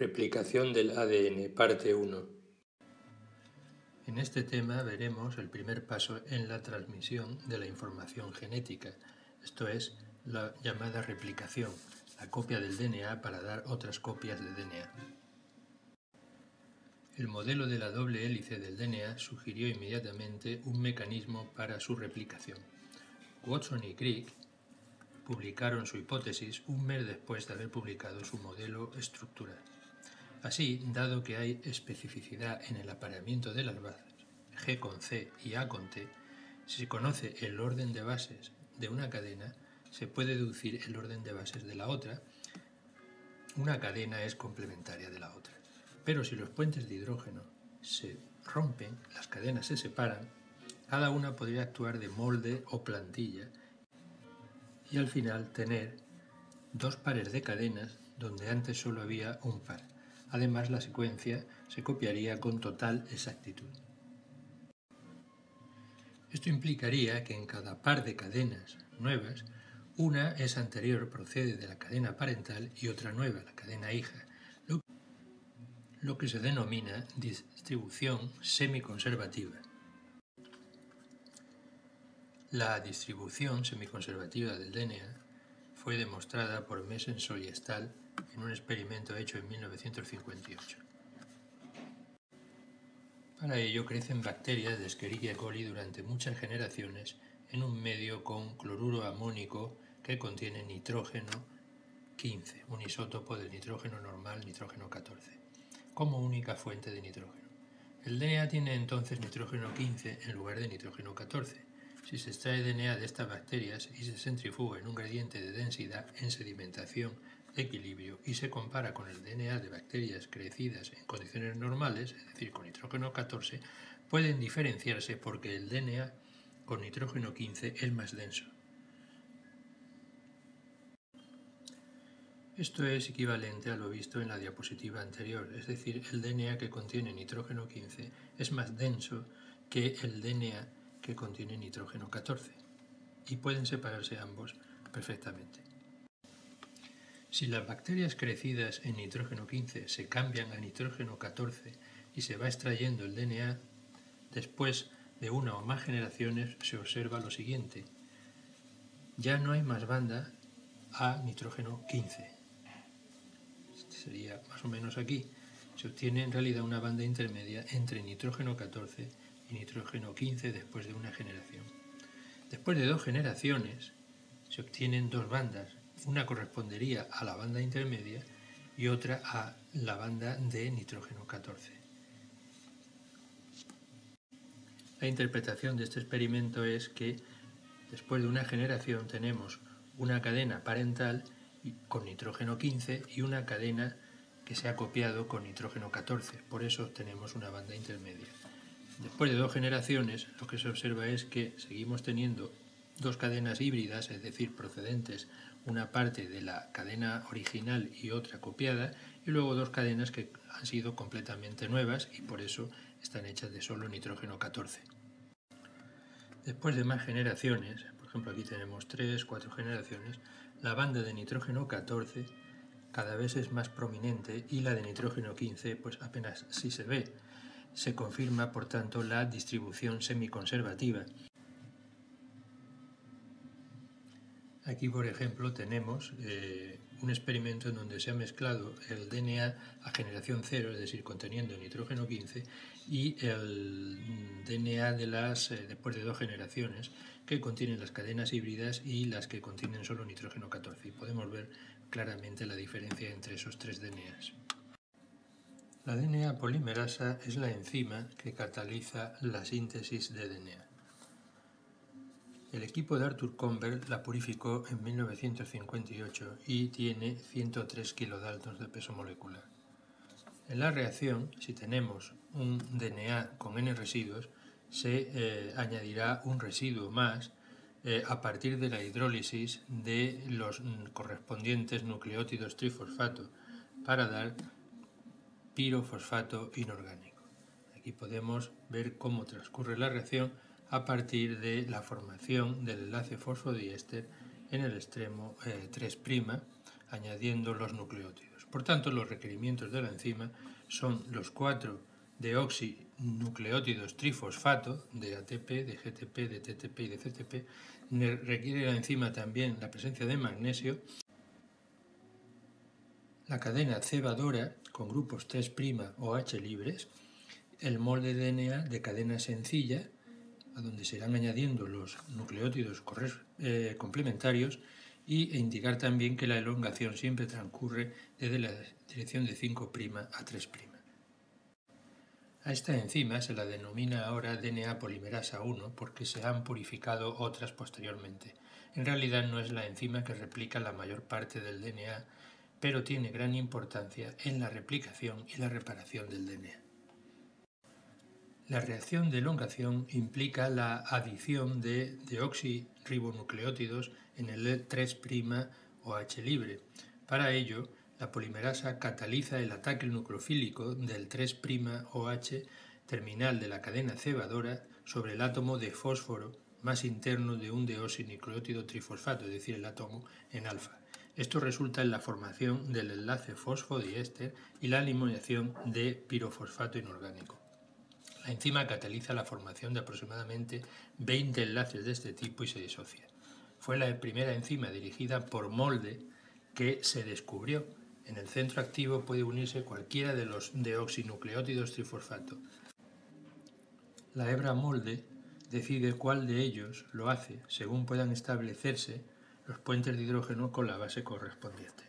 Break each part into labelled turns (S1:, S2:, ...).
S1: Replicación del ADN, parte 1. En este tema veremos el primer paso en la transmisión de la información genética, esto es, la llamada replicación, la copia del DNA para dar otras copias de DNA. El modelo de la doble hélice del DNA sugirió inmediatamente un mecanismo para su replicación. Watson y Crick publicaron su hipótesis un mes después de haber publicado su modelo estructural. Así, dado que hay especificidad en el apareamiento de las bases, G con C y A con T, si se conoce el orden de bases de una cadena, se puede deducir el orden de bases de la otra. Una cadena es complementaria de la otra. Pero si los puentes de hidrógeno se rompen, las cadenas se separan, cada una podría actuar de molde o plantilla y al final tener dos pares de cadenas donde antes solo había un par. Además, la secuencia se copiaría con total exactitud. Esto implicaría que en cada par de cadenas nuevas, una es anterior, procede de la cadena parental, y otra nueva, la cadena hija, lo que se denomina distribución semiconservativa. La distribución semiconservativa del DNA fue demostrada por Messensohn y Stahl en un experimento hecho en 1958. Para ello crecen bacterias de Escherichia coli durante muchas generaciones en un medio con cloruro amónico que contiene nitrógeno 15, un isótopo del nitrógeno normal, nitrógeno 14, como única fuente de nitrógeno. El DNA tiene entonces nitrógeno 15 en lugar de nitrógeno 14, si se extrae DNA de estas bacterias y se centrifuga en un gradiente de densidad en sedimentación equilibrio y se compara con el DNA de bacterias crecidas en condiciones normales, es decir, con nitrógeno 14, pueden diferenciarse porque el DNA con nitrógeno 15 es más denso. Esto es equivalente a lo visto en la diapositiva anterior, es decir, el DNA que contiene nitrógeno 15 es más denso que el DNA que contiene nitrógeno 14 y pueden separarse ambos perfectamente. Si las bacterias crecidas en nitrógeno 15 se cambian a nitrógeno 14 y se va extrayendo el DNA, después de una o más generaciones se observa lo siguiente. Ya no hay más banda a nitrógeno 15. Este sería más o menos aquí. Se obtiene en realidad una banda intermedia entre nitrógeno 14 y nitrógeno 15 después de una generación. Después de dos generaciones se obtienen dos bandas, una correspondería a la banda intermedia y otra a la banda de nitrógeno 14. La interpretación de este experimento es que después de una generación tenemos una cadena parental con nitrógeno 15 y una cadena que se ha copiado con nitrógeno 14, por eso obtenemos una banda intermedia. Después de dos generaciones, lo que se observa es que seguimos teniendo dos cadenas híbridas, es decir, procedentes una parte de la cadena original y otra copiada, y luego dos cadenas que han sido completamente nuevas y por eso están hechas de solo nitrógeno 14. Después de más generaciones, por ejemplo aquí tenemos tres, cuatro generaciones, la banda de nitrógeno 14 cada vez es más prominente y la de nitrógeno 15 pues apenas sí se ve. Se confirma por tanto la distribución semiconservativa Aquí, por ejemplo, tenemos eh, un experimento en donde se ha mezclado el DNA a generación cero, es decir, conteniendo nitrógeno 15, y el DNA de las, eh, después de dos generaciones, que contienen las cadenas híbridas y las que contienen solo nitrógeno 14. Y podemos ver claramente la diferencia entre esos tres DNAs. La DNA polimerasa es la enzima que cataliza la síntesis de DNA. El equipo de Arthur Conver la purificó en 1958 y tiene 103 kilodaltons de peso molecular. En la reacción, si tenemos un DNA con n residuos, se eh, añadirá un residuo más eh, a partir de la hidrólisis de los correspondientes nucleótidos trifosfato para dar pirofosfato inorgánico. Aquí podemos ver cómo transcurre la reacción a partir de la formación del enlace fosfodiéster en el extremo 3', eh, añadiendo los nucleótidos. Por tanto, los requerimientos de la enzima son los cuatro deoxinucleótidos trifosfato de ATP, de GTP, de TTP y de CTP. Requiere la enzima también la presencia de magnesio. La cadena cebadora con grupos 3' o H libres. El molde de DNA de cadena sencilla, a donde se irán añadiendo los nucleótidos eh, complementarios y e indicar también que la elongación siempre transcurre desde la dirección de 5' a 3'. A esta enzima se la denomina ahora DNA polimerasa 1 porque se han purificado otras posteriormente. En realidad no es la enzima que replica la mayor parte del DNA, pero tiene gran importancia en la replicación y la reparación del DNA. La reacción de elongación implica la adición de deoxirribonucleótidos en el 3' o H libre. Para ello, la polimerasa cataliza el ataque nucleofílico del 3' OH terminal de la cadena cebadora sobre el átomo de fósforo más interno de un deoxinucleótido trifosfato, es decir, el átomo en alfa. Esto resulta en la formación del enlace fosfodiéster y la eliminación de pirofosfato inorgánico. La enzima cataliza la formación de aproximadamente 20 enlaces de este tipo y se disocia. Fue la primera enzima dirigida por Molde que se descubrió. En el centro activo puede unirse cualquiera de los deoxinucleótidos trifosfato. La hebra Molde decide cuál de ellos lo hace según puedan establecerse los puentes de hidrógeno con la base correspondiente.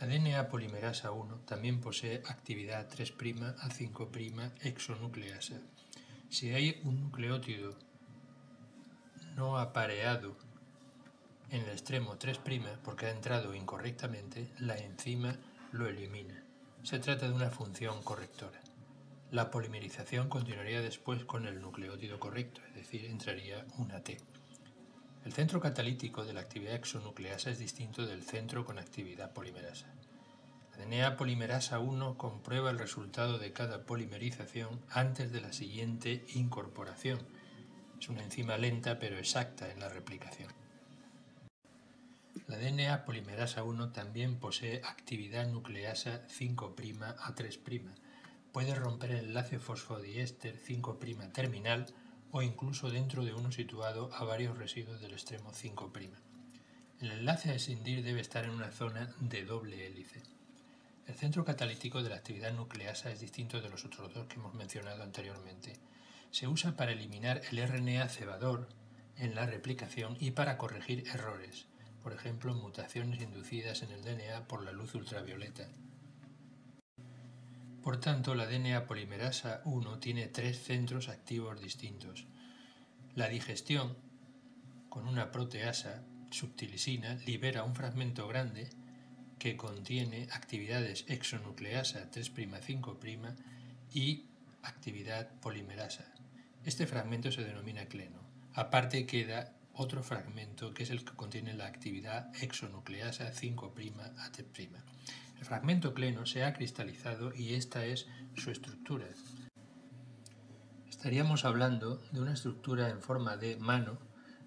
S1: La DNA polimerasa 1 también posee actividad 3' a 5' exonucleasa. Si hay un nucleótido no apareado en el extremo 3' porque ha entrado incorrectamente, la enzima lo elimina. Se trata de una función correctora. La polimerización continuaría después con el nucleótido correcto, es decir, entraría una T. El centro catalítico de la actividad exonucleasa es distinto del centro con actividad polimerasa. La DNA polimerasa 1 comprueba el resultado de cada polimerización antes de la siguiente incorporación, es una enzima lenta pero exacta en la replicación. La DNA polimerasa 1 también posee actividad nucleasa 5' a 3'. Puede romper el enlace fosfodiéster 5' terminal o incluso dentro de uno situado a varios residuos del extremo 5'. El enlace a escindir debe estar en una zona de doble hélice. El centro catalítico de la actividad nucleasa es distinto de los otros dos que hemos mencionado anteriormente se usa para eliminar el RNA cebador en la replicación y para corregir errores, por ejemplo, mutaciones inducidas en el DNA por la luz ultravioleta. Por tanto, la DNA polimerasa 1 tiene tres centros activos distintos. La digestión, con una proteasa subtilisina, libera un fragmento grande que contiene actividades exonucleasa 3'5' y actividad polimerasa. Este fragmento se denomina cleno. Aparte queda otro fragmento que es el que contiene la actividad exonucleasa 5' AT'. El fragmento cleno se ha cristalizado y esta es su estructura. Estaríamos hablando de una estructura en forma de mano,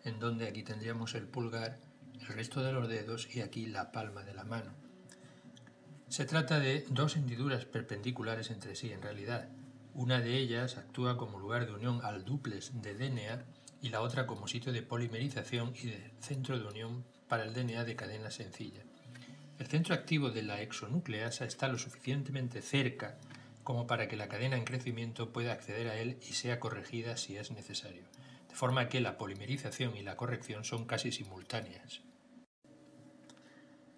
S1: en donde aquí tendríamos el pulgar, el resto de los dedos y aquí la palma de la mano. Se trata de dos hendiduras perpendiculares entre sí en realidad, una de ellas actúa como lugar de unión al duplex de DNA y la otra como sitio de polimerización y de centro de unión para el DNA de cadena sencilla. El centro activo de la exonucleasa está lo suficientemente cerca como para que la cadena en crecimiento pueda acceder a él y sea corregida si es necesario, de forma que la polimerización y la corrección son casi simultáneas.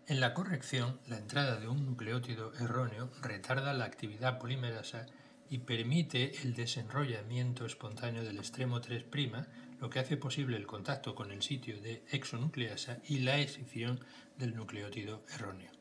S1: En la corrección, la entrada de un nucleótido erróneo retarda la actividad polimerasa y permite el desenrollamiento espontáneo del extremo 3', lo que hace posible el contacto con el sitio de exonucleasa y la excepción del nucleótido erróneo.